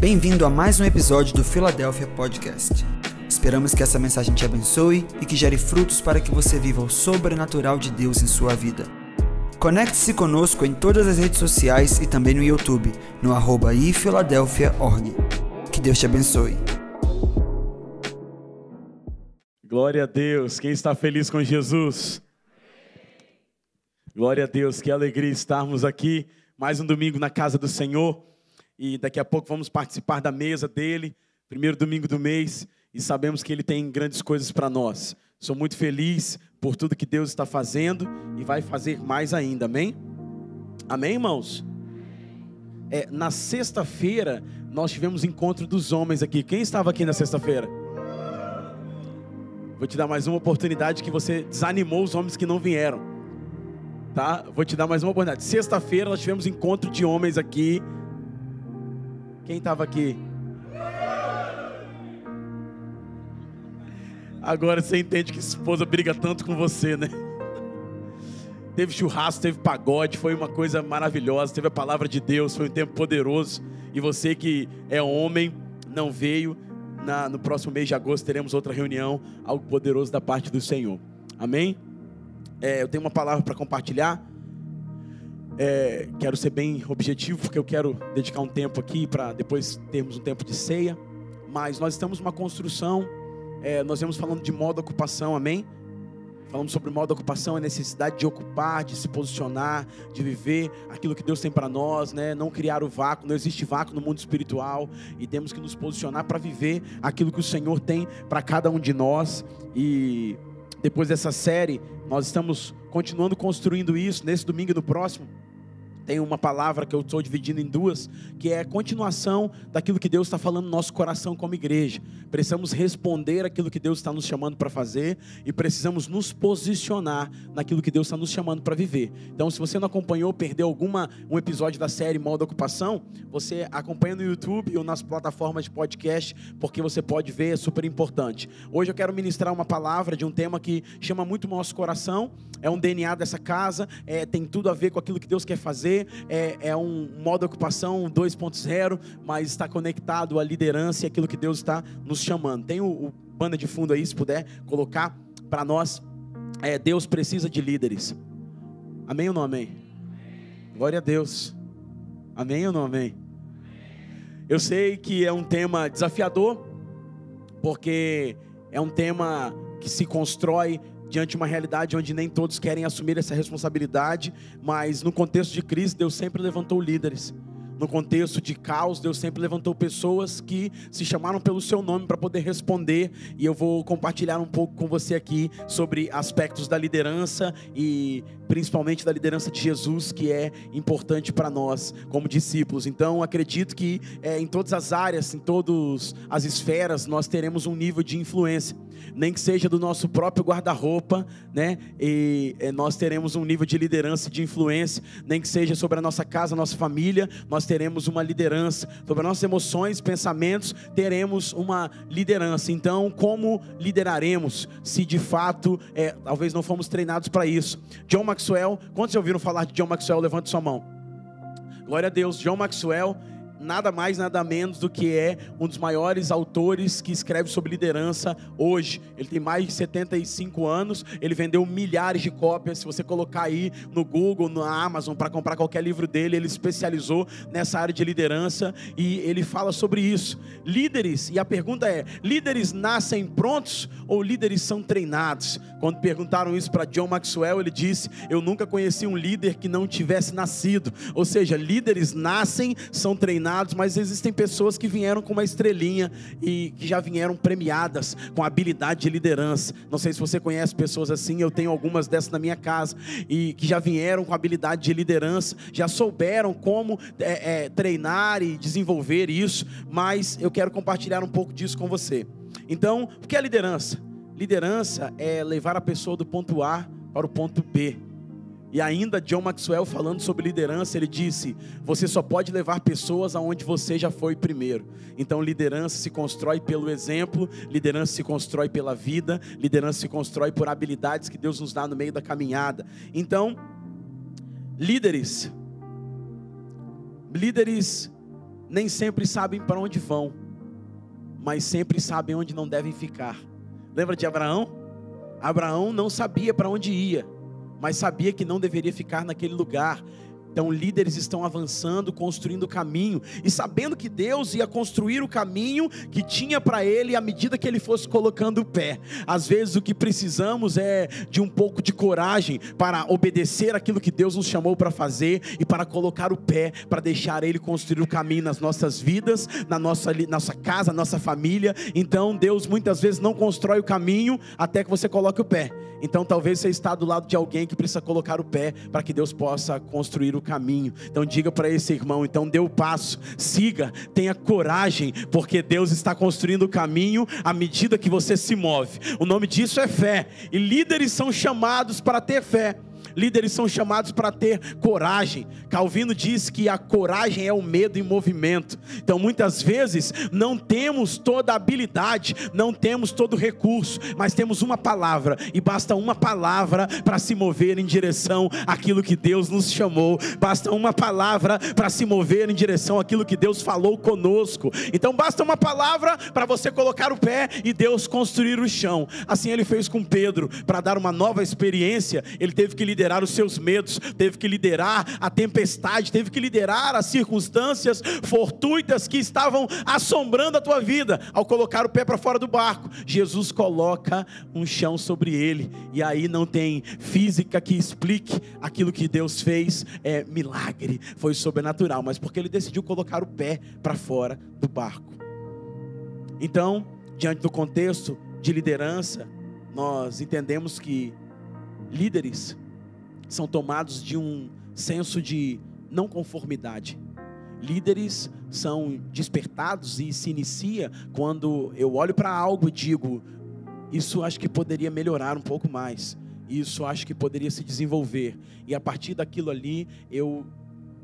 Bem-vindo a mais um episódio do Philadelphia Podcast. Esperamos que essa mensagem te abençoe e que gere frutos para que você viva o sobrenatural de Deus em sua vida. Conecte-se conosco em todas as redes sociais e também no YouTube, no arroba ifiladelphia.org. Que Deus te abençoe. Glória a Deus. Quem está feliz com Jesus? Glória a Deus. Que alegria estarmos aqui mais um domingo na casa do Senhor e daqui a pouco vamos participar da mesa dele, primeiro domingo do mês, e sabemos que ele tem grandes coisas para nós. Sou muito feliz por tudo que Deus está fazendo e vai fazer mais ainda, amém? Amém, irmãos? É, na sexta-feira, nós tivemos encontro dos homens aqui. Quem estava aqui na sexta-feira? Vou te dar mais uma oportunidade que você desanimou os homens que não vieram. Tá? Vou te dar mais uma oportunidade. Sexta-feira nós tivemos encontro de homens aqui quem estava aqui? Agora você entende que esposa briga tanto com você, né? Teve churrasco, teve pagode, foi uma coisa maravilhosa. Teve a palavra de Deus, foi um tempo poderoso. E você que é homem, não veio. Na, no próximo mês de agosto teremos outra reunião, algo poderoso da parte do Senhor. Amém? É, eu tenho uma palavra para compartilhar. É, quero ser bem objetivo, porque eu quero dedicar um tempo aqui para depois termos um tempo de ceia. Mas nós estamos numa construção, é, nós vamos falando de modo ocupação, amém? Falamos sobre modo ocupação, a necessidade de ocupar, de se posicionar, de viver aquilo que Deus tem para nós, né? Não criar o vácuo, não existe vácuo no mundo espiritual e temos que nos posicionar para viver aquilo que o Senhor tem para cada um de nós. E depois dessa série, nós estamos continuando construindo isso nesse domingo e no próximo tem uma palavra que eu estou dividindo em duas, que é continuação daquilo que Deus está falando no nosso coração como igreja. Precisamos responder aquilo que Deus está nos chamando para fazer e precisamos nos posicionar naquilo que Deus está nos chamando para viver. Então, se você não acompanhou, perdeu alguma um episódio da série Modo Ocupação, você acompanha no YouTube ou nas plataformas de podcast, porque você pode ver, é super importante. Hoje eu quero ministrar uma palavra de um tema que chama muito o nosso coração, é um DNA dessa casa, é, tem tudo a ver com aquilo que Deus quer fazer é, é um modo ocupação 2.0, mas está conectado à liderança e aquilo que Deus está nos chamando. Tem o, o banda de fundo aí, se puder colocar para nós. É, Deus precisa de líderes. Amém ou não amém? Glória a Deus. Amém ou não amém? Eu sei que é um tema desafiador, porque é um tema que se constrói diante de uma realidade onde nem todos querem assumir essa responsabilidade, mas no contexto de crise, Deus sempre levantou líderes. No contexto de caos, Deus sempre levantou pessoas que se chamaram pelo seu nome para poder responder, e eu vou compartilhar um pouco com você aqui sobre aspectos da liderança e principalmente da liderança de Jesus, que é importante para nós como discípulos. Então, acredito que é, em todas as áreas, em todas as esferas, nós teremos um nível de influência nem que seja do nosso próprio guarda-roupa, né? E é, nós teremos um nível de liderança e de influência, nem que seja sobre a nossa casa, nossa família, nós teremos uma liderança. Sobre as nossas emoções, pensamentos, teremos uma liderança. Então, como lideraremos se de fato, é, talvez não fomos treinados para isso? John Maxwell, quantos já ouviram falar de John Maxwell? Levante sua mão. Glória a Deus. John Maxwell nada mais, nada menos do que é um dos maiores autores que escreve sobre liderança hoje. Ele tem mais de 75 anos, ele vendeu milhares de cópias. Se você colocar aí no Google, na Amazon, para comprar qualquer livro dele, ele especializou nessa área de liderança e ele fala sobre isso. Líderes, e a pergunta é: líderes nascem prontos ou líderes são treinados? Quando perguntaram isso para John Maxwell, ele disse: Eu nunca conheci um líder que não tivesse nascido. Ou seja, líderes nascem, são treinados mas existem pessoas que vieram com uma estrelinha e que já vieram premiadas com habilidade de liderança. Não sei se você conhece pessoas assim, eu tenho algumas dessas na minha casa e que já vieram com habilidade de liderança, já souberam como é, é, treinar e desenvolver isso, mas eu quero compartilhar um pouco disso com você. Então, o que é liderança? Liderança é levar a pessoa do ponto A para o ponto B. E ainda John Maxwell falando sobre liderança, ele disse: "Você só pode levar pessoas aonde você já foi primeiro". Então liderança se constrói pelo exemplo, liderança se constrói pela vida, liderança se constrói por habilidades que Deus nos dá no meio da caminhada. Então, líderes líderes nem sempre sabem para onde vão, mas sempre sabem onde não devem ficar. Lembra de Abraão? Abraão não sabia para onde ia, mas sabia que não deveria ficar naquele lugar. Então, líderes estão avançando, construindo o caminho e sabendo que Deus ia construir o caminho que tinha para ele à medida que ele fosse colocando o pé. Às vezes, o que precisamos é de um pouco de coragem para obedecer aquilo que Deus nos chamou para fazer e para colocar o pé, para deixar Ele construir o caminho nas nossas vidas, na nossa, nossa casa, nossa família. Então, Deus muitas vezes não constrói o caminho até que você coloque o pé. Então, talvez você está do lado de alguém que precisa colocar o pé para que Deus possa construir o caminho. Então diga para esse irmão, então dê o passo, siga, tenha coragem, porque Deus está construindo o caminho à medida que você se move. O nome disso é fé. E líderes são chamados para ter fé. Líderes são chamados para ter coragem. Calvino diz que a coragem é o medo em movimento. Então, muitas vezes, não temos toda a habilidade, não temos todo o recurso, mas temos uma palavra, e basta uma palavra para se mover em direção àquilo que Deus nos chamou, basta uma palavra para se mover em direção àquilo que Deus falou conosco. Então, basta uma palavra para você colocar o pé e Deus construir o chão. Assim ele fez com Pedro, para dar uma nova experiência, ele teve que liderar liderar os seus medos, teve que liderar a tempestade, teve que liderar as circunstâncias fortuitas que estavam assombrando a tua vida. Ao colocar o pé para fora do barco, Jesus coloca um chão sobre ele, e aí não tem física que explique aquilo que Deus fez, é milagre, foi sobrenatural, mas porque ele decidiu colocar o pé para fora do barco. Então, diante do contexto de liderança, nós entendemos que líderes são tomados de um senso de não conformidade. Líderes são despertados e se inicia quando eu olho para algo e digo: isso acho que poderia melhorar um pouco mais. Isso acho que poderia se desenvolver. E a partir daquilo ali, eu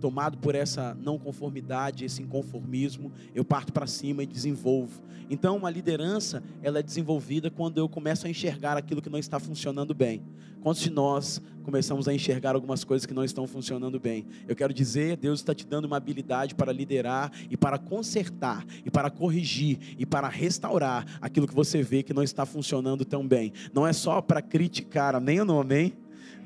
tomado por essa não conformidade, esse inconformismo, eu parto para cima e desenvolvo. Então, uma liderança, ela é desenvolvida quando eu começo a enxergar aquilo que não está funcionando bem. Quantos de nós começamos a enxergar algumas coisas que não estão funcionando bem? Eu quero dizer, Deus está te dando uma habilidade para liderar e para consertar e para corrigir e para restaurar aquilo que você vê que não está funcionando tão bem. Não é só para criticar, amém ou não amém?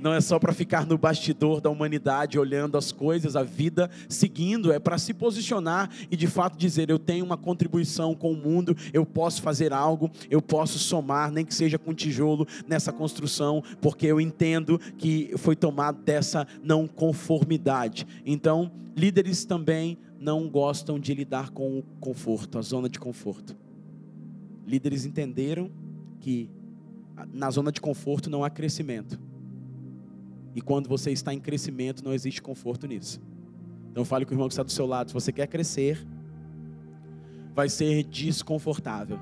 Não é só para ficar no bastidor da humanidade olhando as coisas, a vida seguindo, é para se posicionar e de fato dizer: eu tenho uma contribuição com o mundo, eu posso fazer algo, eu posso somar, nem que seja com tijolo nessa construção, porque eu entendo que foi tomado dessa não conformidade. Então, líderes também não gostam de lidar com o conforto, a zona de conforto. Líderes entenderam que na zona de conforto não há crescimento. E quando você está em crescimento, não existe conforto nisso. Então fale com o irmão que está do seu lado. Se você quer crescer, vai ser desconfortável.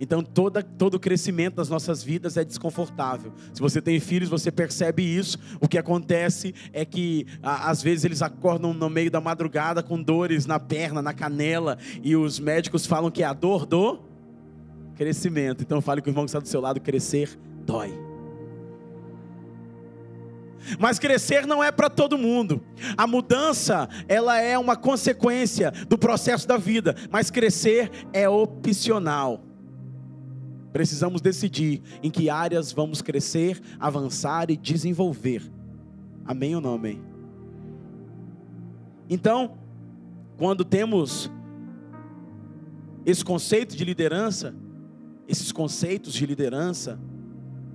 Então toda, todo crescimento das nossas vidas é desconfortável. Se você tem filhos, você percebe isso. O que acontece é que às vezes eles acordam no meio da madrugada com dores na perna, na canela, e os médicos falam que é a dor do crescimento. Então fale com o irmão que está do seu lado, crescer dói. Mas crescer não é para todo mundo. A mudança, ela é uma consequência do processo da vida, mas crescer é opcional. Precisamos decidir em que áreas vamos crescer, avançar e desenvolver. Amém ou não amém? Então, quando temos esse conceito de liderança, esses conceitos de liderança,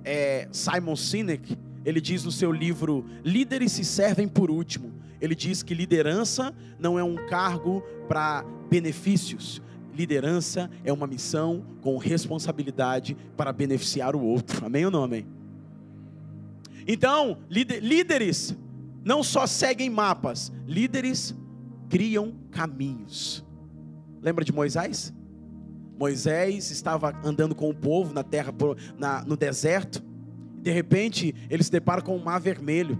é, Simon Sinek, ele diz no seu livro Líderes se servem por último. Ele diz que liderança não é um cargo para benefícios. Liderança é uma missão com responsabilidade para beneficiar o outro. Amém ou não amém? Então, líderes não só seguem mapas, líderes criam caminhos. Lembra de Moisés? Moisés estava andando com o povo na terra, no deserto, de repente, ele se depara com um mar vermelho.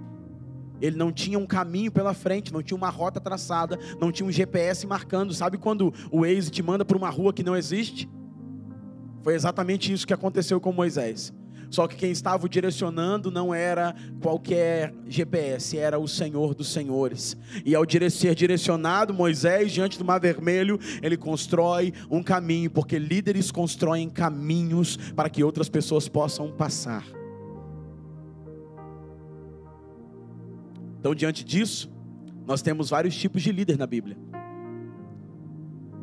Ele não tinha um caminho pela frente, não tinha uma rota traçada, não tinha um GPS marcando. Sabe quando o Waze te manda para uma rua que não existe? Foi exatamente isso que aconteceu com Moisés. Só que quem estava o direcionando não era qualquer GPS, era o Senhor dos Senhores. E ao ser direcionado, Moisés, diante do Mar Vermelho, ele constrói um caminho, porque líderes constroem caminhos para que outras pessoas possam passar. Então, diante disso, nós temos vários tipos de líder na Bíblia.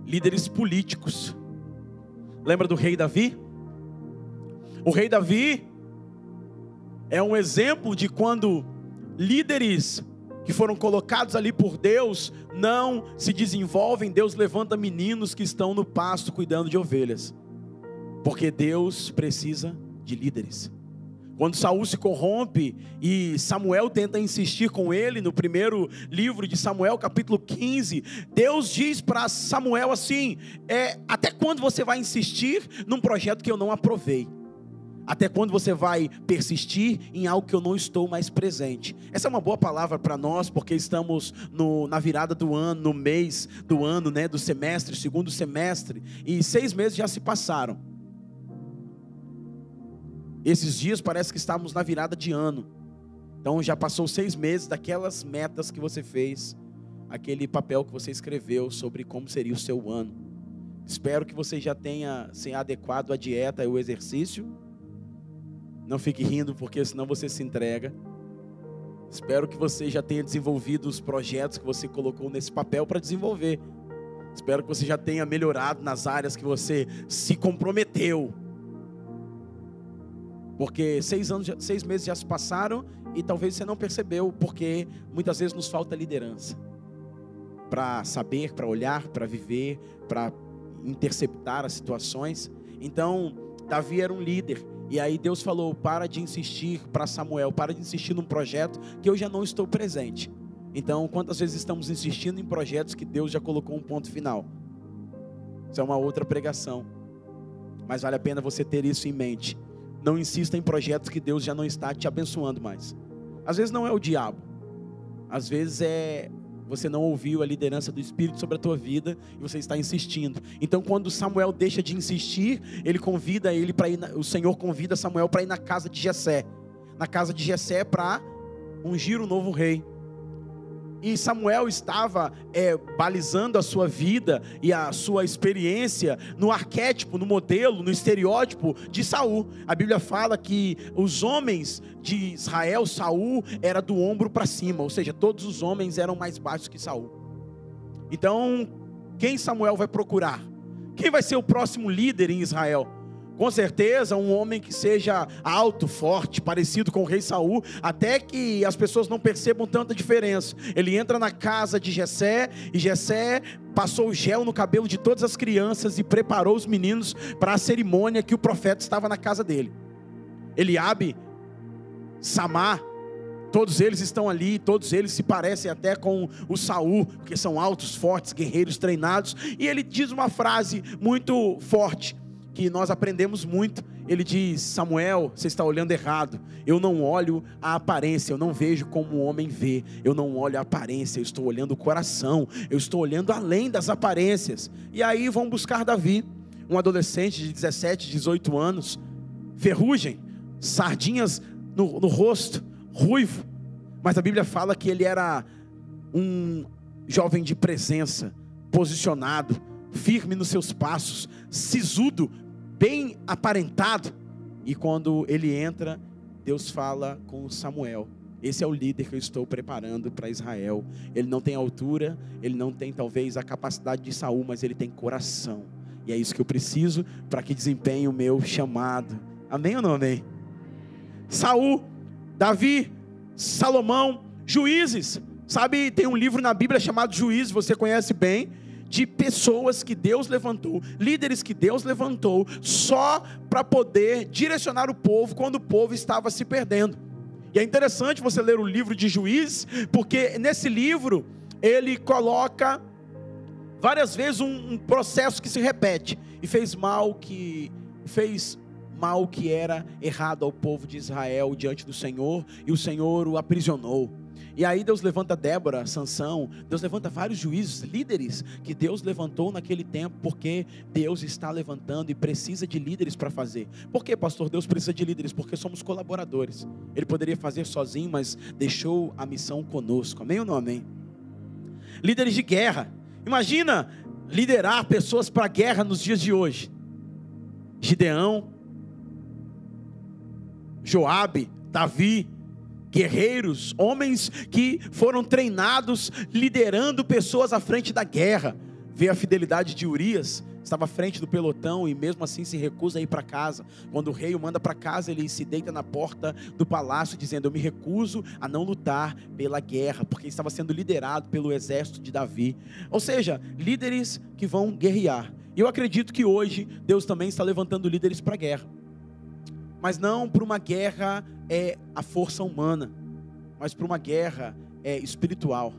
Líderes políticos. Lembra do rei Davi? O rei Davi é um exemplo de quando líderes que foram colocados ali por Deus não se desenvolvem, Deus levanta meninos que estão no pasto cuidando de ovelhas. Porque Deus precisa de líderes. Quando Saul se corrompe e Samuel tenta insistir com ele, no primeiro livro de Samuel, capítulo 15, Deus diz para Samuel assim: é, Até quando você vai insistir num projeto que eu não aprovei? Até quando você vai persistir em algo que eu não estou mais presente? Essa é uma boa palavra para nós, porque estamos no, na virada do ano, no mês do ano, né, do semestre, segundo semestre, e seis meses já se passaram. Esses dias parece que estamos na virada de ano. Então já passou seis meses daquelas metas que você fez, aquele papel que você escreveu sobre como seria o seu ano. Espero que você já tenha se adequado à dieta e ao exercício. Não fique rindo, porque senão você se entrega. Espero que você já tenha desenvolvido os projetos que você colocou nesse papel para desenvolver. Espero que você já tenha melhorado nas áreas que você se comprometeu. Porque seis, anos, seis meses já se passaram e talvez você não percebeu, porque muitas vezes nos falta liderança para saber, para olhar, para viver, para interceptar as situações. Então, Davi era um líder. E aí Deus falou: para de insistir para Samuel, para de insistir num projeto que eu já não estou presente. Então, quantas vezes estamos insistindo em projetos que Deus já colocou um ponto final? Isso é uma outra pregação. Mas vale a pena você ter isso em mente. Não insista em projetos que Deus já não está te abençoando mais. Às vezes não é o diabo. Às vezes é você não ouviu a liderança do Espírito sobre a tua vida e você está insistindo. Então, quando Samuel deixa de insistir, ele convida ele para ir, o Senhor convida Samuel para ir na casa de Jessé, na casa de Jessé para ungir o novo rei. E Samuel estava é, balizando a sua vida e a sua experiência no arquétipo, no modelo, no estereótipo de Saul. A Bíblia fala que os homens de Israel, Saul era do ombro para cima, ou seja, todos os homens eram mais baixos que Saul. Então, quem Samuel vai procurar? Quem vai ser o próximo líder em Israel? Com certeza, um homem que seja alto, forte, parecido com o rei Saul, até que as pessoas não percebam tanta diferença. Ele entra na casa de Jessé e Jessé passou gel no cabelo de todas as crianças e preparou os meninos para a cerimônia que o profeta estava na casa dele. Eliabe, Samar, todos eles estão ali, todos eles se parecem até com o Saul, porque são altos, fortes, guerreiros treinados, e ele diz uma frase muito forte que nós aprendemos muito. Ele diz: Samuel, você está olhando errado. Eu não olho a aparência, eu não vejo como o homem vê. Eu não olho a aparência, eu estou olhando o coração. Eu estou olhando além das aparências. E aí vão buscar Davi, um adolescente de 17, 18 anos, ferrugem, sardinhas no, no rosto, ruivo. Mas a Bíblia fala que ele era um jovem de presença, posicionado, firme nos seus passos, sisudo, bem aparentado. E quando ele entra, Deus fala com Samuel. Esse é o líder que eu estou preparando para Israel. Ele não tem altura, ele não tem talvez a capacidade de Saul, mas ele tem coração. E é isso que eu preciso para que desempenhe o meu chamado. Amém ou não amém? Saul, Davi, Salomão, juízes. Sabe, tem um livro na Bíblia chamado Juízes, você conhece bem de pessoas que Deus levantou, líderes que Deus levantou, só para poder direcionar o povo quando o povo estava se perdendo. E é interessante você ler o livro de Juízes, porque nesse livro ele coloca várias vezes um, um processo que se repete e fez mal que fez mal que era errado ao povo de Israel diante do Senhor e o Senhor o aprisionou. E aí Deus levanta Débora, Sansão, Deus levanta vários juízes, líderes que Deus levantou naquele tempo, porque Deus está levantando e precisa de líderes para fazer. Por que, pastor? Deus precisa de líderes? Porque somos colaboradores. Ele poderia fazer sozinho, mas deixou a missão conosco. Amém ou não amém? Líderes de guerra. Imagina liderar pessoas para a guerra nos dias de hoje. Gideão, Joabe, Davi, guerreiros, homens que foram treinados liderando pessoas à frente da guerra. Vê a fidelidade de Urias, estava à frente do pelotão e mesmo assim se recusa a ir para casa. Quando o rei o manda para casa, ele se deita na porta do palácio dizendo: "Eu me recuso a não lutar pela guerra", porque estava sendo liderado pelo exército de Davi. Ou seja, líderes que vão guerrear. E eu acredito que hoje Deus também está levantando líderes para a guerra. Mas não para uma guerra é a força humana, mas para uma guerra é, espiritual.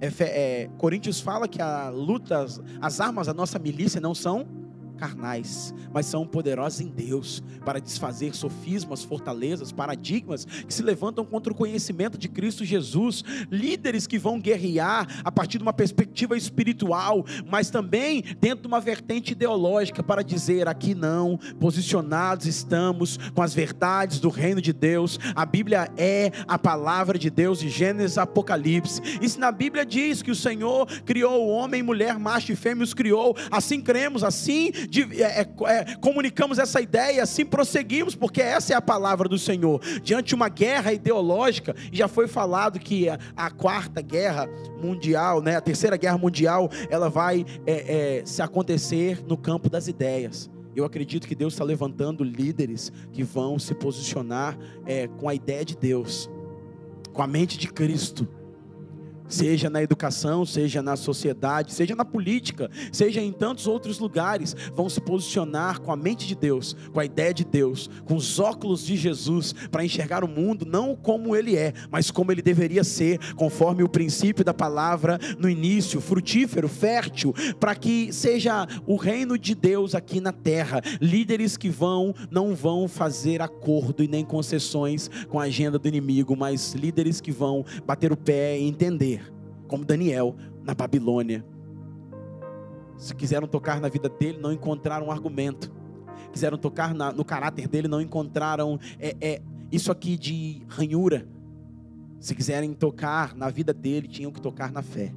É, é, Coríntios fala que a luta, as armas da nossa milícia não são carnais, mas são poderosos em Deus para desfazer sofismas, fortalezas, paradigmas que se levantam contra o conhecimento de Cristo Jesus, líderes que vão guerrear a partir de uma perspectiva espiritual, mas também dentro de uma vertente ideológica para dizer aqui não, posicionados estamos com as verdades do reino de Deus. A Bíblia é a palavra de Deus de Gênesis Apocalipse. E se na Bíblia diz que o Senhor criou o homem, mulher, macho e fêmea os criou, assim cremos, assim de, é, é, é, comunicamos essa ideia, assim prosseguimos, porque essa é a palavra do Senhor. Diante de uma guerra ideológica, já foi falado que a, a quarta guerra mundial, né, a terceira guerra mundial, ela vai é, é, se acontecer no campo das ideias. Eu acredito que Deus está levantando líderes que vão se posicionar é, com a ideia de Deus, com a mente de Cristo seja na educação, seja na sociedade, seja na política, seja em tantos outros lugares, vão se posicionar com a mente de Deus, com a ideia de Deus, com os óculos de Jesus, para enxergar o mundo não como ele é, mas como ele deveria ser, conforme o princípio da palavra no início, frutífero, fértil, para que seja o reino de Deus aqui na terra. Líderes que vão, não vão fazer acordo e nem concessões com a agenda do inimigo, mas líderes que vão bater o pé e entender como Daniel na Babilônia. Se quiseram tocar na vida dele, não encontraram um argumento. Quiseram tocar na, no caráter dele, não encontraram é, é, isso aqui de ranhura. Se quiserem tocar na vida dele, tinham que tocar na fé.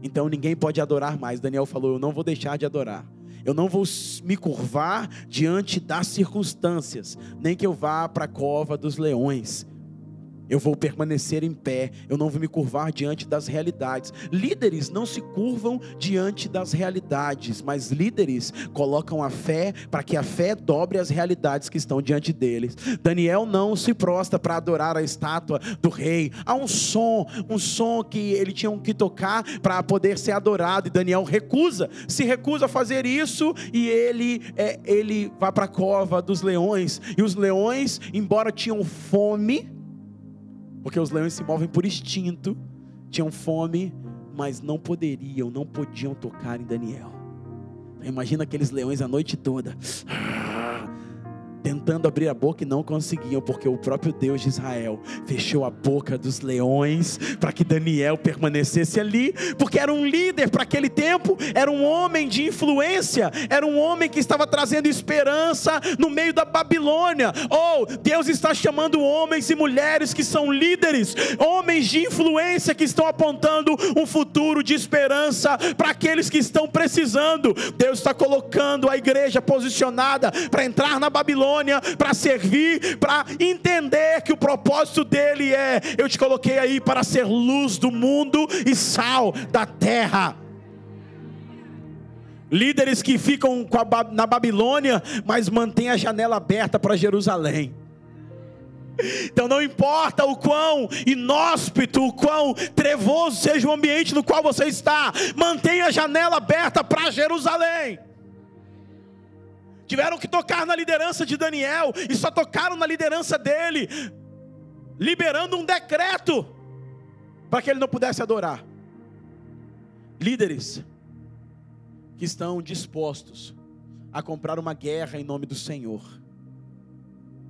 Então ninguém pode adorar mais. Daniel falou: Eu não vou deixar de adorar. Eu não vou me curvar diante das circunstâncias, nem que eu vá para a cova dos leões eu vou permanecer em pé, eu não vou me curvar diante das realidades. Líderes não se curvam diante das realidades, mas líderes colocam a fé para que a fé dobre as realidades que estão diante deles. Daniel não se prostra para adorar a estátua do rei. Há um som, um som que ele tinha que tocar para poder ser adorado, e Daniel recusa, se recusa a fazer isso, e ele, é, ele vai para a cova dos leões, e os leões, embora tinham fome, porque os leões se movem por instinto, tinham fome, mas não poderiam, não podiam tocar em Daniel. Imagina aqueles leões a noite toda tentando abrir a boca e não conseguiam, porque o próprio Deus de Israel fechou a boca dos leões para que Daniel permanecesse ali, porque era um líder para aquele tempo, era um homem de influência, era um homem que estava trazendo esperança no meio da Babilônia. Oh, Deus está chamando homens e mulheres que são líderes, homens de influência que estão apontando um futuro de esperança para aqueles que estão precisando. Deus está colocando a igreja posicionada para entrar na Babilônia Para servir, para entender que o propósito dele é: eu te coloquei aí para ser luz do mundo e sal da terra. Líderes que ficam na Babilônia, mas mantêm a janela aberta para Jerusalém. Então não importa o quão inóspito, o quão trevoso seja o ambiente no qual você está, mantenha a janela aberta para Jerusalém tiveram que tocar na liderança de Daniel, e só tocaram na liderança dele, liberando um decreto para que ele não pudesse adorar. Líderes que estão dispostos a comprar uma guerra em nome do Senhor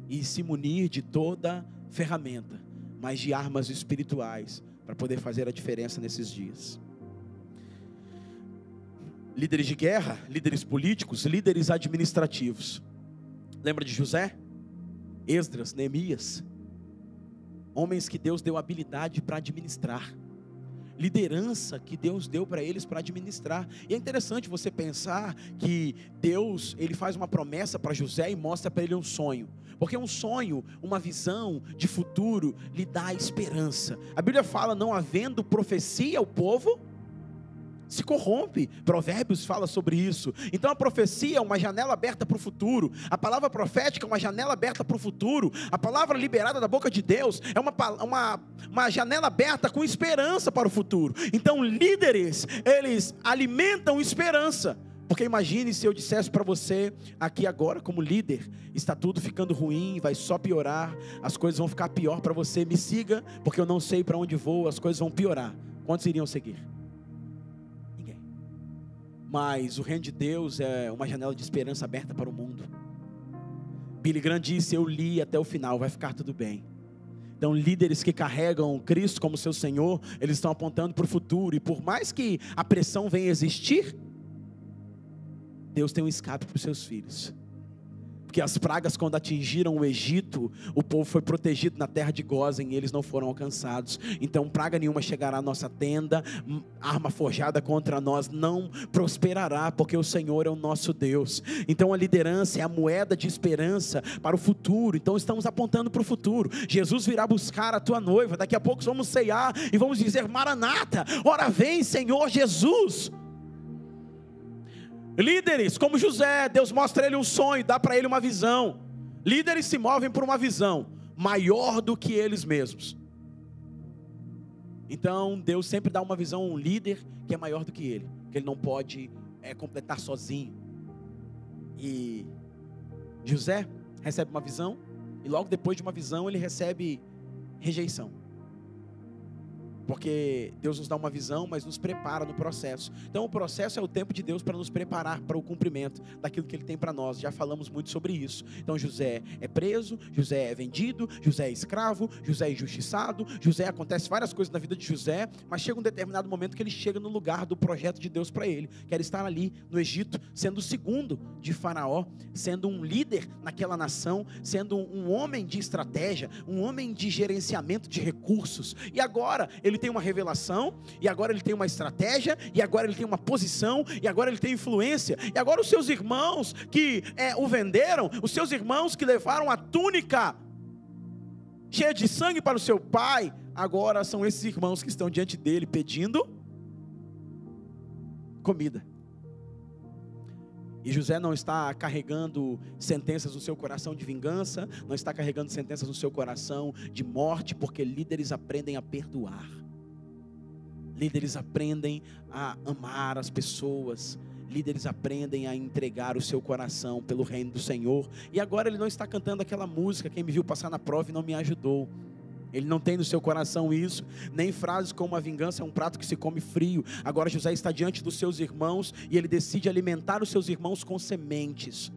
e se munir de toda ferramenta mas de armas espirituais para poder fazer a diferença nesses dias. Líderes de guerra, líderes políticos, líderes administrativos. Lembra de José? Esdras, Neemias. Homens que Deus deu habilidade para administrar liderança que Deus deu para eles para administrar. E é interessante você pensar que Deus, ele faz uma promessa para José e mostra para ele um sonho. Porque um sonho, uma visão de futuro lhe dá esperança. A Bíblia fala não havendo profecia ao povo, se corrompe. Provérbios fala sobre isso. Então a profecia é uma janela aberta para o futuro. A palavra profética é uma janela aberta para o futuro. A palavra liberada da boca de Deus é uma, uma, uma janela aberta com esperança para o futuro. Então líderes, eles alimentam esperança. Porque imagine se eu dissesse para você aqui agora, como líder, está tudo ficando ruim, vai só piorar, as coisas vão ficar pior para você. Me siga, porque eu não sei para onde vou, as coisas vão piorar. Quantos iriam seguir? Mas o reino de Deus é uma janela de esperança aberta para o mundo. Billy Graham disse: Eu li até o final, vai ficar tudo bem. Então, líderes que carregam Cristo como seu Senhor, eles estão apontando para o futuro, e por mais que a pressão venha existir, Deus tem um escape para os seus filhos. Porque as pragas, quando atingiram o Egito, o povo foi protegido na terra de Gozen e eles não foram alcançados. Então, praga nenhuma chegará à nossa tenda, arma forjada contra nós não prosperará, porque o Senhor é o nosso Deus. Então, a liderança é a moeda de esperança para o futuro. Então, estamos apontando para o futuro. Jesus virá buscar a tua noiva. Daqui a pouco vamos ceiar e vamos dizer: Maranata, ora vem, Senhor Jesus. Líderes como José, Deus mostra ele um sonho, dá para ele uma visão. Líderes se movem por uma visão maior do que eles mesmos. Então, Deus sempre dá uma visão a um líder que é maior do que ele, que ele não pode é, completar sozinho. E José recebe uma visão, e logo depois de uma visão, ele recebe rejeição. Porque Deus nos dá uma visão, mas nos prepara no processo. Então, o processo é o tempo de Deus para nos preparar para o cumprimento daquilo que Ele tem para nós. Já falamos muito sobre isso. Então, José é preso, José é vendido, José é escravo, José é injustiçado, José acontece várias coisas na vida de José, mas chega um determinado momento que ele chega no lugar do projeto de Deus para ele. Quer estar ali no Egito, sendo o segundo de Faraó, sendo um líder naquela nação, sendo um homem de estratégia, um homem de gerenciamento de recursos. E agora ele tem uma revelação, e agora ele tem uma estratégia, e agora ele tem uma posição, e agora ele tem influência, e agora os seus irmãos que é, o venderam, os seus irmãos que levaram a túnica cheia de sangue para o seu pai, agora são esses irmãos que estão diante dele pedindo comida. E José não está carregando sentenças no seu coração de vingança, não está carregando sentenças no seu coração de morte, porque líderes aprendem a perdoar. Líderes aprendem a amar as pessoas. Líderes aprendem a entregar o seu coração pelo reino do Senhor. E agora ele não está cantando aquela música, quem me viu passar na prova e não me ajudou. Ele não tem no seu coração isso, nem frases como a vingança é um prato que se come frio. Agora José está diante dos seus irmãos e ele decide alimentar os seus irmãos com sementes.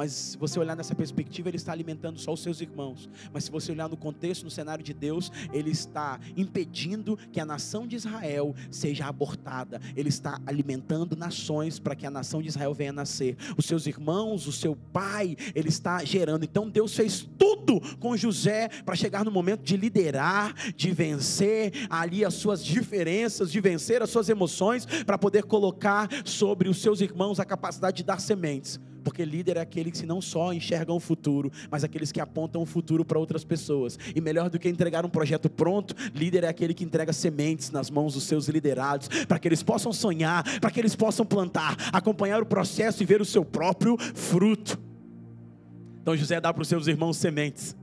Mas se você olhar nessa perspectiva, ele está alimentando só os seus irmãos. Mas se você olhar no contexto, no cenário de Deus, ele está impedindo que a nação de Israel seja abortada. Ele está alimentando nações para que a nação de Israel venha nascer. Os seus irmãos, o seu pai, ele está gerando. Então Deus fez tudo com José para chegar no momento de liderar, de vencer ali as suas diferenças, de vencer as suas emoções, para poder colocar sobre os seus irmãos a capacidade de dar sementes porque líder é aquele que não só enxergam o futuro, mas aqueles que apontam o futuro para outras pessoas. E melhor do que entregar um projeto pronto, líder é aquele que entrega sementes nas mãos dos seus liderados, para que eles possam sonhar, para que eles possam plantar, acompanhar o processo e ver o seu próprio fruto. Então José dá para os seus irmãos sementes.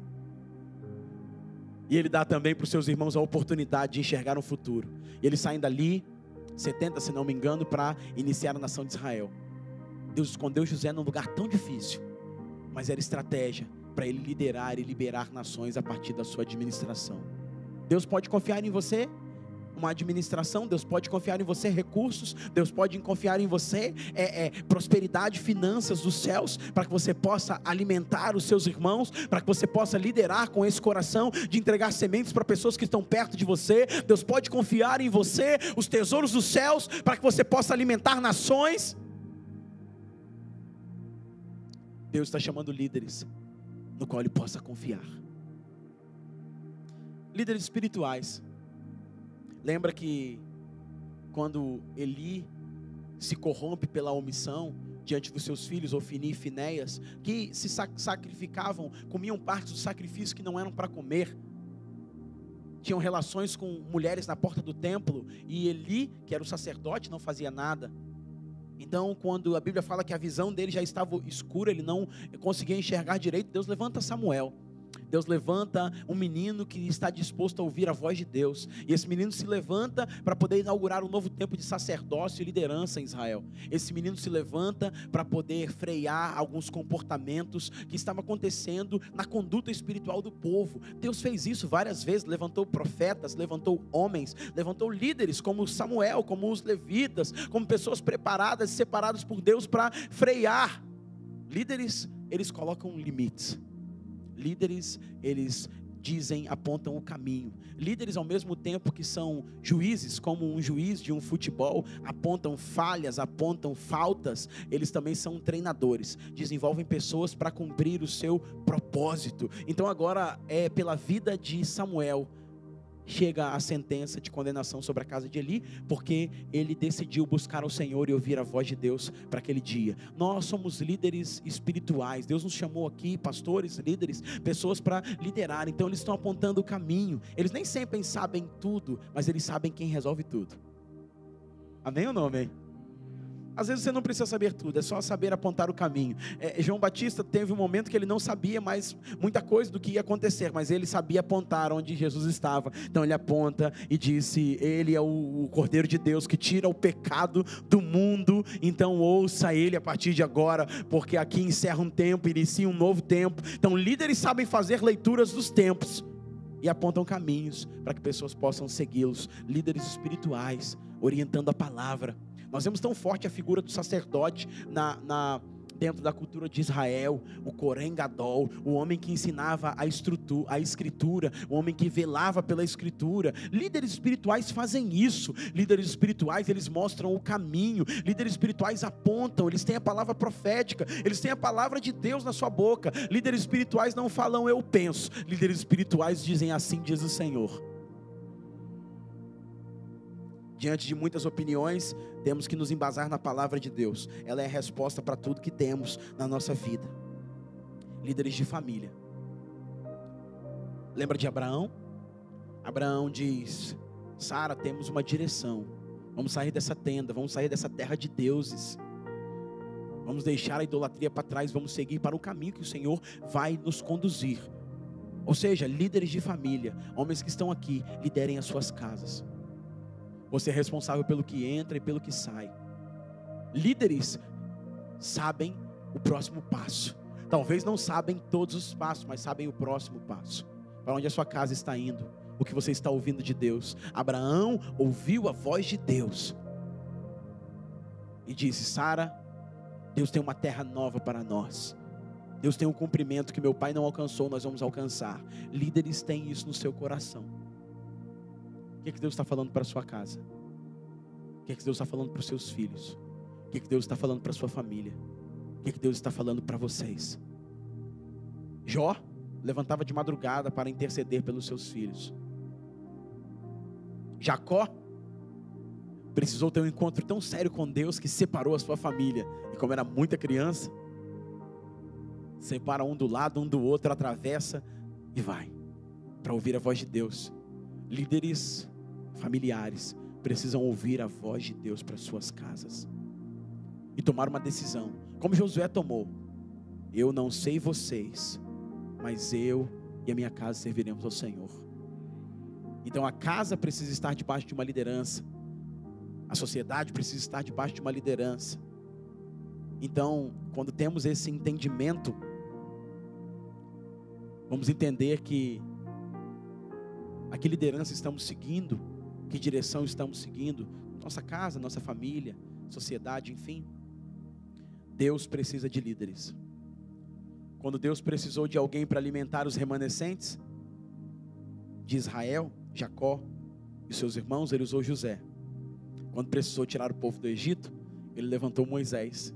E ele dá também para os seus irmãos a oportunidade de enxergar um futuro. E eles saem dali, 70, se não me engano, para iniciar a nação de Israel. Deus escondeu José num lugar tão difícil, mas era estratégia para ele liderar e liberar nações a partir da sua administração. Deus pode confiar em você? uma administração, Deus pode confiar em você recursos, Deus pode confiar em você é, é, prosperidade, finanças dos céus, para que você possa alimentar os seus irmãos, para que você possa liderar com esse coração de entregar sementes para pessoas que estão perto de você. Deus pode confiar em você os tesouros dos céus, para que você possa alimentar nações. Deus está chamando líderes no qual ele possa confiar. Líderes espirituais. Lembra que quando Eli se corrompe pela omissão diante dos seus filhos, Ofini e Finéias, que se sacrificavam, comiam partes do sacrifício que não eram para comer, tinham relações com mulheres na porta do templo, e Eli, que era o sacerdote, não fazia nada. Então, quando a Bíblia fala que a visão dele já estava escura, ele não conseguia enxergar direito, Deus levanta Samuel. Deus levanta um menino que está disposto a ouvir a voz de Deus. E esse menino se levanta para poder inaugurar um novo tempo de sacerdócio e liderança em Israel. Esse menino se levanta para poder frear alguns comportamentos que estavam acontecendo na conduta espiritual do povo. Deus fez isso várias vezes, levantou profetas, levantou homens, levantou líderes como Samuel, como os levitas, como pessoas preparadas e separadas por Deus para frear. Líderes, eles colocam limites Líderes, eles dizem, apontam o caminho. Líderes, ao mesmo tempo que são juízes, como um juiz de um futebol, apontam falhas, apontam faltas, eles também são treinadores, desenvolvem pessoas para cumprir o seu propósito. Então, agora é pela vida de Samuel chega a sentença de condenação sobre a casa de Eli, porque ele decidiu buscar o Senhor e ouvir a voz de Deus para aquele dia. Nós somos líderes espirituais. Deus nos chamou aqui, pastores, líderes, pessoas para liderar. Então eles estão apontando o caminho. Eles nem sempre sabem tudo, mas eles sabem quem resolve tudo. Amém ou não amém? Às vezes você não precisa saber tudo, é só saber apontar o caminho. É, João Batista teve um momento que ele não sabia mais muita coisa do que ia acontecer, mas ele sabia apontar onde Jesus estava. Então ele aponta e disse: Ele é o, o Cordeiro de Deus que tira o pecado do mundo. Então ouça ele a partir de agora, porque aqui encerra um tempo, inicia um novo tempo. Então líderes sabem fazer leituras dos tempos e apontam caminhos para que pessoas possam segui-los. Líderes espirituais orientando a palavra nós vemos tão forte a figura do sacerdote na, na dentro da cultura de Israel, o Corém Gadol, o homem que ensinava a, a escritura, o homem que velava pela escritura. Líderes espirituais fazem isso. Líderes espirituais, eles mostram o caminho. Líderes espirituais apontam, eles têm a palavra profética, eles têm a palavra de Deus na sua boca. Líderes espirituais não falam eu penso. Líderes espirituais dizem assim diz o Senhor. Diante de muitas opiniões, temos que nos embasar na palavra de Deus. Ela é a resposta para tudo que temos na nossa vida. Líderes de família. Lembra de Abraão? Abraão diz: Sara, temos uma direção. Vamos sair dessa tenda, vamos sair dessa terra de deuses. Vamos deixar a idolatria para trás, vamos seguir para o caminho que o Senhor vai nos conduzir. Ou seja, líderes de família, homens que estão aqui, liderem as suas casas. Você é responsável pelo que entra e pelo que sai. Líderes sabem o próximo passo. Talvez não sabem todos os passos, mas sabem o próximo passo. Para onde a sua casa está indo, o que você está ouvindo de Deus. Abraão ouviu a voz de Deus e disse: Sara, Deus tem uma terra nova para nós. Deus tem um cumprimento que meu pai não alcançou, nós vamos alcançar. Líderes têm isso no seu coração que, que Deus está falando para a sua casa? O que, que Deus está falando para os seus filhos? O que, que Deus está falando para a sua família? O que, que Deus está falando para vocês? Jó levantava de madrugada para interceder pelos seus filhos. Jacó precisou ter um encontro tão sério com Deus que separou a sua família. E como era muita criança, separa um do lado, um do outro, atravessa e vai para ouvir a voz de Deus. Líderes familiares precisam ouvir a voz de Deus para suas casas e tomar uma decisão, como Josué tomou. Eu não sei vocês, mas eu e a minha casa serviremos ao Senhor. Então a casa precisa estar debaixo de uma liderança, a sociedade precisa estar debaixo de uma liderança. Então, quando temos esse entendimento, vamos entender que a que liderança estamos seguindo que direção estamos seguindo, nossa casa, nossa família, sociedade, enfim. Deus precisa de líderes. Quando Deus precisou de alguém para alimentar os remanescentes de Israel, Jacó e seus irmãos, ele usou José. Quando precisou tirar o povo do Egito, ele levantou Moisés.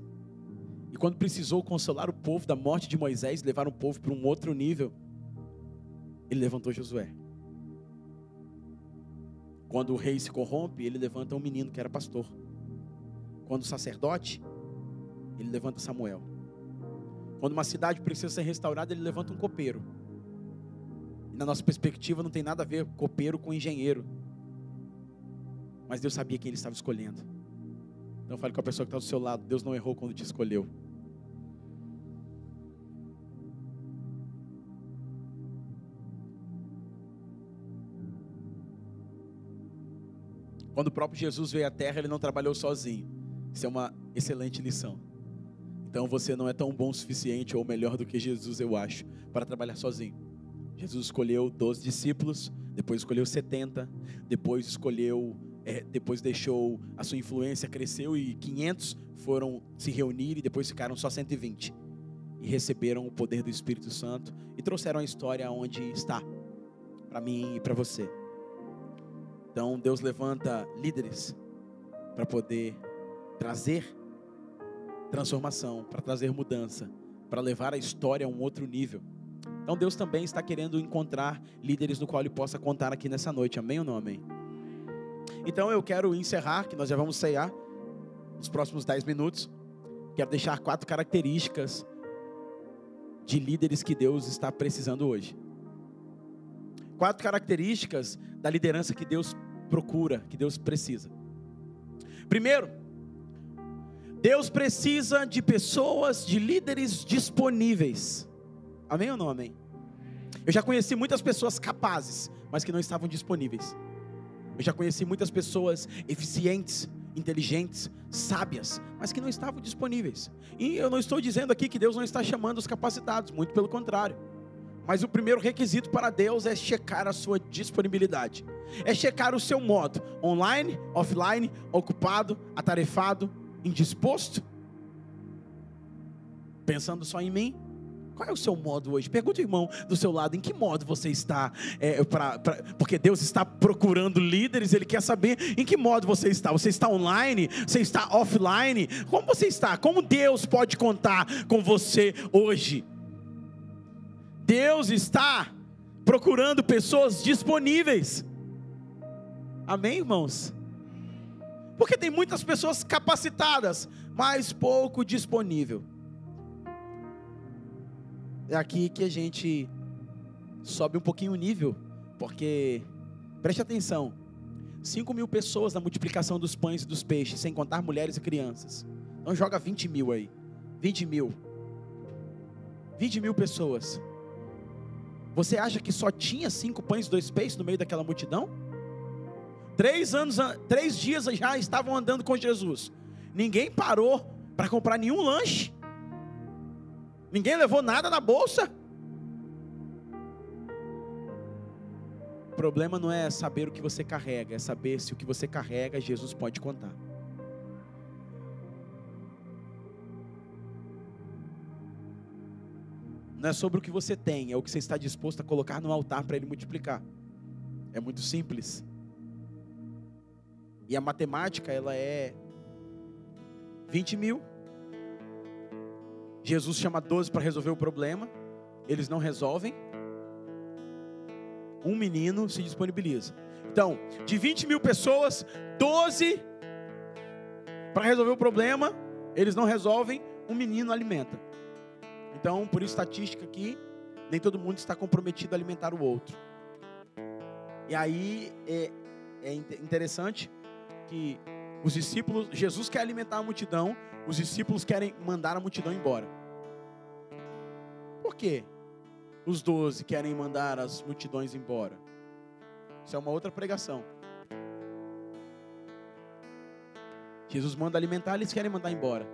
E quando precisou consolar o povo da morte de Moisés, levar o povo para um outro nível, ele levantou Josué. Quando o rei se corrompe, ele levanta um menino que era pastor. Quando o sacerdote, ele levanta Samuel. Quando uma cidade precisa ser restaurada, ele levanta um copeiro. E na nossa perspectiva não tem nada a ver copeiro com engenheiro. Mas Deus sabia quem ele estava escolhendo. Então fale com a pessoa que está do seu lado, Deus não errou quando te escolheu. Quando o próprio Jesus veio à terra, ele não trabalhou sozinho. Isso é uma excelente lição. Então você não é tão bom o suficiente ou melhor do que Jesus, eu acho, para trabalhar sozinho. Jesus escolheu 12 discípulos, depois escolheu 70, depois escolheu, é, depois deixou a sua influência cresceu e 500 foram se reunir e depois ficaram só 120 e receberam o poder do Espírito Santo e trouxeram a história onde está para mim e para você. Então Deus levanta líderes para poder trazer transformação, para trazer mudança, para levar a história a um outro nível. Então Deus também está querendo encontrar líderes no qual Ele possa contar aqui nessa noite. Amém ou não amém? Então eu quero encerrar, que nós já vamos ceiar nos próximos 10 minutos. Quero deixar quatro características de líderes que Deus está precisando hoje. Quatro características da liderança que Deus procura, que Deus precisa. Primeiro, Deus precisa de pessoas, de líderes disponíveis. Amém ou não amém? Eu já conheci muitas pessoas capazes, mas que não estavam disponíveis. Eu já conheci muitas pessoas eficientes, inteligentes, sábias, mas que não estavam disponíveis. E eu não estou dizendo aqui que Deus não está chamando os capacitados, muito pelo contrário. Mas o primeiro requisito para Deus é checar a sua disponibilidade. É checar o seu modo, online, offline, ocupado, atarefado, indisposto, pensando só em mim? Qual é o seu modo hoje? Pergunta o irmão do seu lado, em que modo você está? É, pra, pra, porque Deus está procurando líderes, Ele quer saber em que modo você está. Você está online? Você está offline? Como você está? Como Deus pode contar com você hoje? Deus está procurando pessoas disponíveis. Amém, irmãos? Porque tem muitas pessoas capacitadas, mas pouco disponível. É aqui que a gente sobe um pouquinho o nível, porque preste atenção: 5 mil pessoas na multiplicação dos pães e dos peixes, sem contar mulheres e crianças. Então joga 20 mil aí. 20 mil. 20 mil pessoas. Você acha que só tinha cinco pães e dois peixes no meio daquela multidão? Três anos, três dias já estavam andando com Jesus. Ninguém parou para comprar nenhum lanche. Ninguém levou nada na bolsa. O problema não é saber o que você carrega, é saber se o que você carrega Jesus pode contar. Não é sobre o que você tem, é o que você está disposto a colocar no altar para ele multiplicar. É muito simples. E a matemática, ela é 20 mil. Jesus chama 12 para resolver o problema. Eles não resolvem. Um menino se disponibiliza. Então, de 20 mil pessoas, 12 para resolver o problema, eles não resolvem, um menino alimenta. Então, por estatística aqui, nem todo mundo está comprometido a alimentar o outro. E aí é, é interessante que os discípulos, Jesus quer alimentar a multidão, os discípulos querem mandar a multidão embora. Por quê? Os doze querem mandar as multidões embora. Isso é uma outra pregação. Jesus manda alimentar, eles querem mandar embora.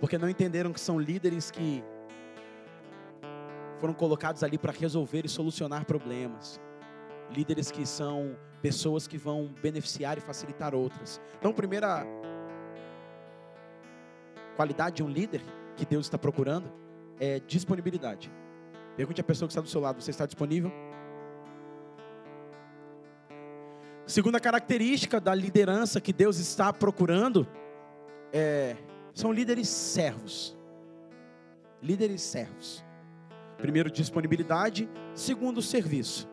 Porque não entenderam que são líderes que foram colocados ali para resolver e solucionar problemas. líderes que são pessoas que vão beneficiar e facilitar outras. Então, primeira qualidade de um líder que Deus está procurando é disponibilidade. Pergunte à pessoa que está do seu lado: você está disponível? Segunda característica da liderança que Deus está procurando é, são líderes servos. Líderes servos. Primeiro, disponibilidade. Segundo, serviço.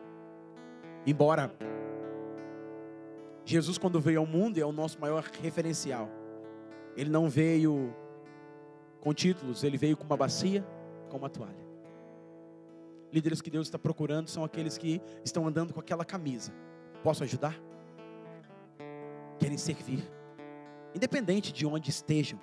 Embora Jesus, quando veio ao mundo, é o nosso maior referencial. Ele não veio com títulos, ele veio com uma bacia, com uma toalha. Líderes que Deus está procurando são aqueles que estão andando com aquela camisa. Posso ajudar? Querem servir, independente de onde estejam,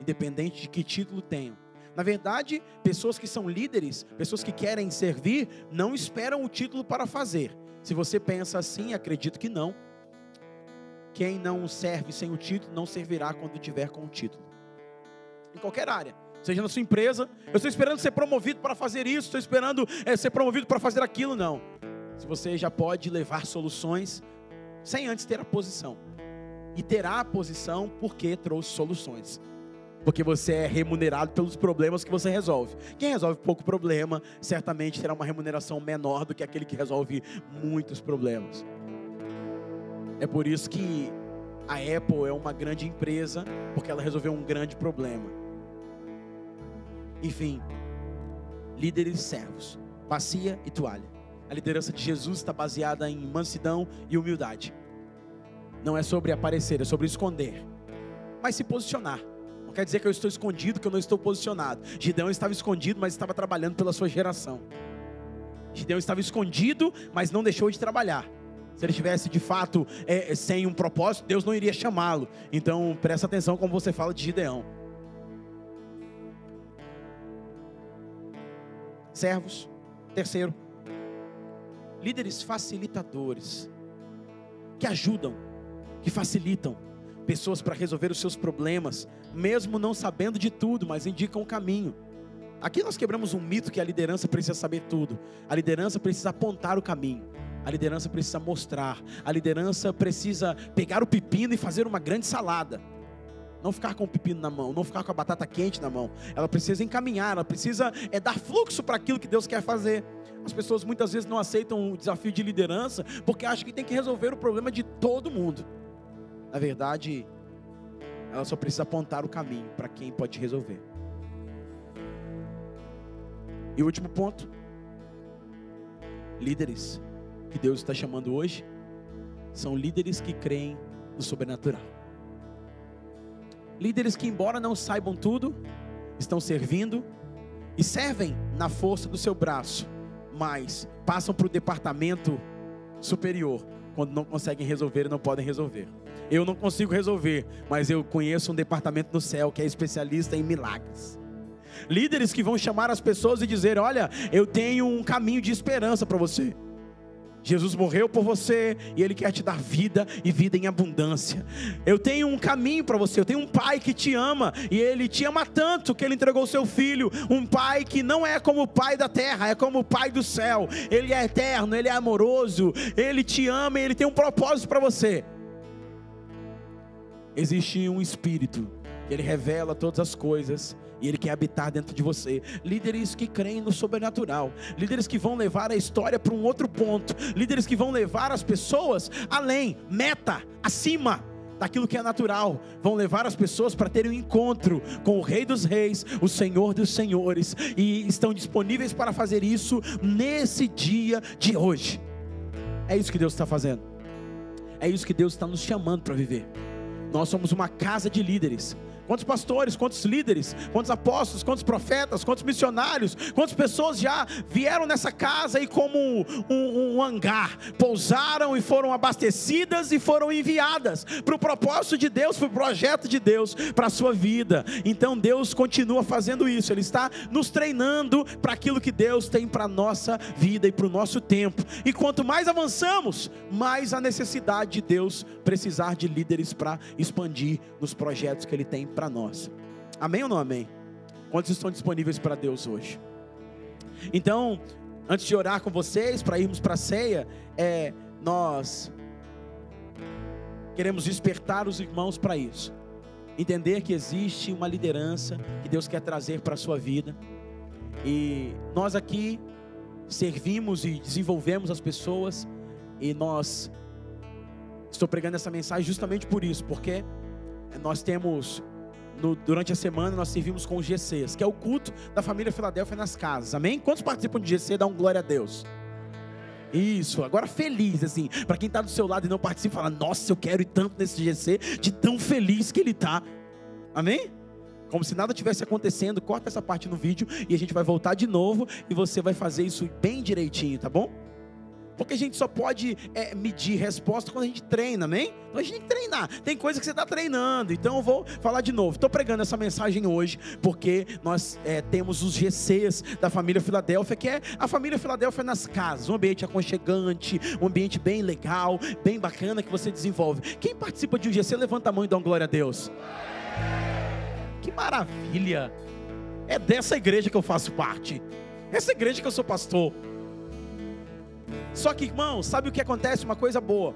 independente de que título tenham. Na verdade, pessoas que são líderes, pessoas que querem servir, não esperam o título para fazer. Se você pensa assim, acredito que não. Quem não serve sem o título, não servirá quando tiver com o título. Em qualquer área seja na sua empresa. Eu estou esperando ser promovido para fazer isso, estou esperando é, ser promovido para fazer aquilo. Não. Se você já pode levar soluções sem antes ter a posição. E terá a posição porque trouxe soluções. Porque você é remunerado pelos problemas que você resolve. Quem resolve pouco problema, certamente terá uma remuneração menor do que aquele que resolve muitos problemas. É por isso que a Apple é uma grande empresa, porque ela resolveu um grande problema. Enfim, líderes servos, bacia e toalha. A liderança de Jesus está baseada em mansidão e humildade. Não é sobre aparecer, é sobre esconder, mas se posicionar. Quer dizer que eu estou escondido, que eu não estou posicionado. Gideão estava escondido, mas estava trabalhando pela sua geração. Gideão estava escondido, mas não deixou de trabalhar. Se ele estivesse de fato é, sem um propósito, Deus não iria chamá-lo. Então presta atenção como você fala de Gideão. servos. Terceiro, líderes facilitadores, que ajudam, que facilitam pessoas para resolver os seus problemas, mesmo não sabendo de tudo, mas indicam o caminho. Aqui nós quebramos um mito que a liderança precisa saber tudo. A liderança precisa apontar o caminho. A liderança precisa mostrar. A liderança precisa pegar o pepino e fazer uma grande salada. Não ficar com o pepino na mão, não ficar com a batata quente na mão. Ela precisa encaminhar, ela precisa é, dar fluxo para aquilo que Deus quer fazer. As pessoas muitas vezes não aceitam o desafio de liderança porque acham que tem que resolver o problema de todo mundo. Na verdade, ela só precisa apontar o caminho para quem pode resolver. E o último ponto: líderes que Deus está chamando hoje são líderes que creem no sobrenatural. Líderes que, embora não saibam tudo, estão servindo e servem na força do seu braço, mas passam para o departamento superior quando não conseguem resolver e não podem resolver. Eu não consigo resolver, mas eu conheço um departamento no céu que é especialista em milagres. Líderes que vão chamar as pessoas e dizer: Olha, eu tenho um caminho de esperança para você. Jesus morreu por você e Ele quer te dar vida e vida em abundância. Eu tenho um caminho para você, eu tenho um pai que te ama e Ele te ama tanto que Ele entregou o seu filho. Um pai que não é como o pai da terra, é como o pai do céu. Ele é eterno, Ele é amoroso, Ele te ama e Ele tem um propósito para você. Existe um espírito que Ele revela todas as coisas e Ele quer habitar dentro de você. Líderes que creem no sobrenatural, líderes que vão levar a história para um outro ponto, líderes que vão levar as pessoas além, meta, acima daquilo que é natural, vão levar as pessoas para terem um encontro com o Rei dos Reis, o Senhor dos Senhores, e estão disponíveis para fazer isso nesse dia de hoje. É isso que Deus está fazendo, é isso que Deus está nos chamando para viver. Nós somos uma casa de líderes Quantos pastores, quantos líderes, quantos apóstolos, quantos profetas, quantos missionários, quantas pessoas já vieram nessa casa e, como um, um, um hangar, pousaram e foram abastecidas e foram enviadas para o propósito de Deus, para o projeto de Deus, para a sua vida. Então Deus continua fazendo isso, Ele está nos treinando para aquilo que Deus tem para a nossa vida e para o nosso tempo. E quanto mais avançamos, mais a necessidade de Deus precisar de líderes para expandir nos projetos que Ele tem para nós. Amém ou não amém? Quantos estão disponíveis para Deus hoje? Então, antes de orar com vocês, para irmos para a ceia, é, nós queremos despertar os irmãos para isso. Entender que existe uma liderança que Deus quer trazer para a sua vida. E nós aqui servimos e desenvolvemos as pessoas. E nós estou pregando essa mensagem justamente por isso, porque nós temos no, durante a semana nós servimos com GCs, que é o culto da família Filadélfia nas casas. Amém? Quantos participam de GC? Dá um glória a Deus. Isso, agora feliz, assim, para quem está do seu lado e não participa, fala: Nossa, eu quero ir tanto nesse GC, de tão feliz que ele está. Amém? Como se nada tivesse acontecendo, corta essa parte no vídeo e a gente vai voltar de novo e você vai fazer isso bem direitinho, tá bom? Porque a gente só pode é, medir resposta quando a gente treina, amém? Então a gente tem que treinar. Tem coisa que você está treinando. Então eu vou falar de novo. Estou pregando essa mensagem hoje porque nós é, temos os GCs da família Filadélfia, que é a família Filadélfia nas casas. Um ambiente aconchegante, um ambiente bem legal, bem bacana que você desenvolve. Quem participa de um GC, levanta a mão e dá uma glória a Deus. Que maravilha! É dessa igreja que eu faço parte. Essa igreja que eu sou pastor. Só que, irmão, sabe o que acontece? Uma coisa boa.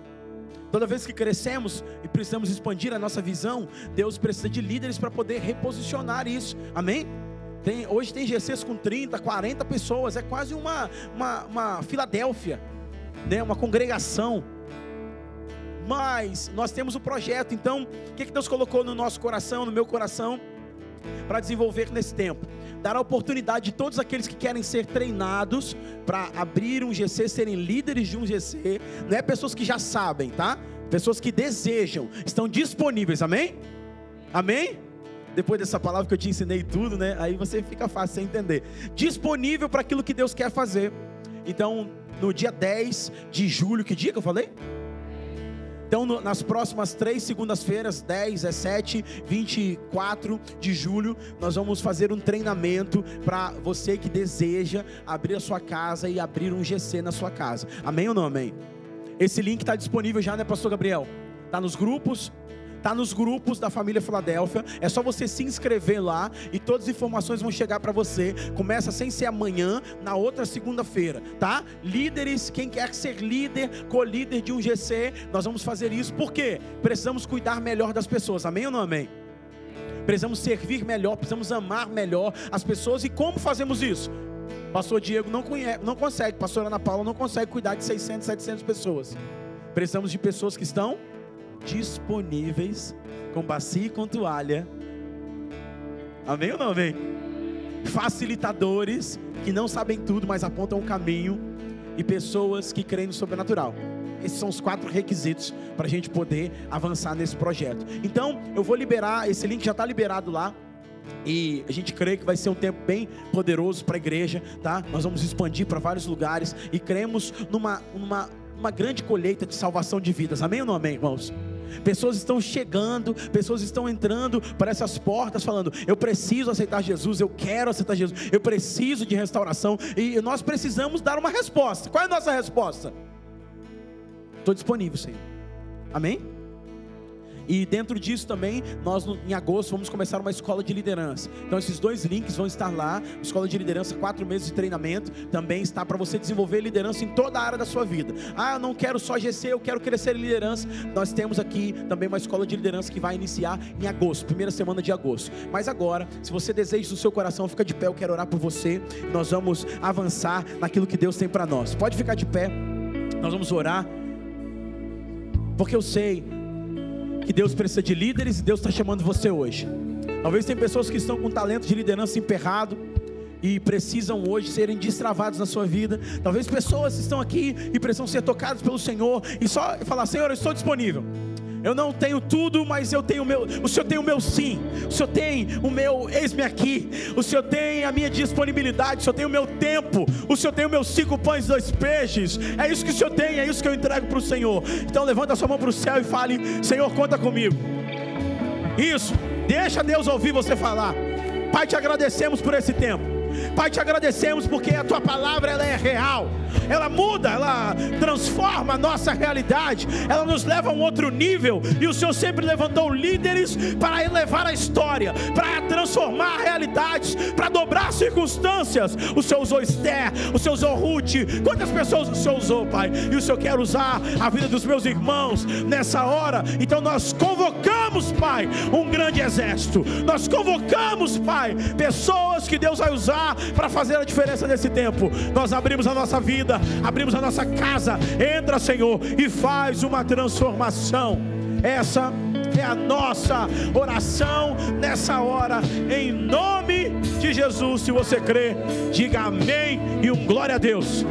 Toda vez que crescemos e precisamos expandir a nossa visão, Deus precisa de líderes para poder reposicionar isso. Amém? Tem, hoje tem GCs com 30, 40 pessoas, é quase uma, uma, uma Filadélfia, né? uma congregação. Mas nós temos o um projeto, então, o que, que Deus colocou no nosso coração, no meu coração, para desenvolver nesse tempo? dar a oportunidade de todos aqueles que querem ser treinados para abrir um GC, serem líderes de um GC, não é pessoas que já sabem, tá? Pessoas que desejam, estão disponíveis, amém? Amém? Depois dessa palavra que eu te ensinei tudo, né? Aí você fica fácil sem entender. Disponível para aquilo que Deus quer fazer. Então, no dia 10 de julho, que dia que eu falei? Então, no, nas próximas três segundas-feiras, 10, 17, 24 de julho, nós vamos fazer um treinamento para você que deseja abrir a sua casa e abrir um GC na sua casa. Amém ou não amém? Esse link está disponível já, né, Pastor Gabriel? Está nos grupos, Está nos grupos da família Filadélfia. É só você se inscrever lá e todas as informações vão chegar para você. Começa sem ser amanhã, na outra segunda-feira, tá? Líderes, quem quer ser líder, co-líder de um GC, nós vamos fazer isso. Por quê? Precisamos cuidar melhor das pessoas. Amém ou não amém? Precisamos servir melhor, precisamos amar melhor as pessoas. E como fazemos isso? Pastor Diego não, conhece, não consegue, pastor Ana Paula não consegue cuidar de 600, 700 pessoas. Precisamos de pessoas que estão disponíveis com bacia e com toalha. Amém ou não amém? Facilitadores que não sabem tudo, mas apontam o caminho. E pessoas que creem no sobrenatural. Esses são os quatro requisitos para a gente poder avançar nesse projeto. Então, eu vou liberar, esse link já está liberado lá. E a gente crê que vai ser um tempo bem poderoso para a igreja, tá? Nós vamos expandir para vários lugares e cremos numa, numa uma grande colheita de salvação de vidas. Amém ou não amém, irmãos? Pessoas estão chegando, pessoas estão entrando para essas portas falando: eu preciso aceitar Jesus, eu quero aceitar Jesus, eu preciso de restauração e nós precisamos dar uma resposta. Qual é a nossa resposta? Estou disponível, Senhor. Amém? E dentro disso também, nós em agosto vamos começar uma escola de liderança. Então esses dois links vão estar lá. Escola de liderança, quatro meses de treinamento, também está para você desenvolver liderança em toda a área da sua vida. Ah, eu não quero só GC, eu quero crescer em liderança. Nós temos aqui também uma escola de liderança que vai iniciar em agosto, primeira semana de agosto. Mas agora, se você deseja do seu coração, fica de pé, eu quero orar por você. Nós vamos avançar naquilo que Deus tem para nós. Pode ficar de pé. Nós vamos orar. Porque eu sei que Deus precisa de líderes e Deus está chamando você hoje. Talvez tem pessoas que estão com talento de liderança emperrado e precisam hoje serem destravados na sua vida. Talvez pessoas estão aqui e precisam ser tocadas pelo Senhor e só falar: Senhor, eu estou disponível. Eu não tenho tudo, mas eu tenho o meu. O Senhor tem o meu sim. O Senhor tem o meu eis-me aqui. O Senhor tem a minha disponibilidade. O Senhor tem o meu tempo. O Senhor tem os meus cinco pães e dois peixes. É isso que o Senhor tem. É isso que eu entrego para o Senhor. Então levanta a sua mão para o céu e fale: Senhor, conta comigo. Isso. Deixa Deus ouvir você falar. Pai, te agradecemos por esse tempo. Pai, te agradecemos porque a tua palavra ela é real. Ela muda, ela transforma a nossa realidade, ela nos leva a um outro nível. E o Senhor sempre levantou líderes para elevar a história, para transformar realidades, para dobrar circunstâncias. O Senhor usou Esther, o Senhor usou Ruth. Quantas pessoas o Senhor usou, Pai? E o Senhor quer usar a vida dos meus irmãos nessa hora. Então nós convocamos, Pai, um grande exército. Nós convocamos, Pai, pessoas que Deus vai usar para fazer a diferença nesse tempo. Nós abrimos a nossa vida, abrimos a nossa casa. Entra, Senhor, e faz uma transformação. Essa é a nossa oração nessa hora, em nome de Jesus. Se você crê, diga amém e um glória a Deus.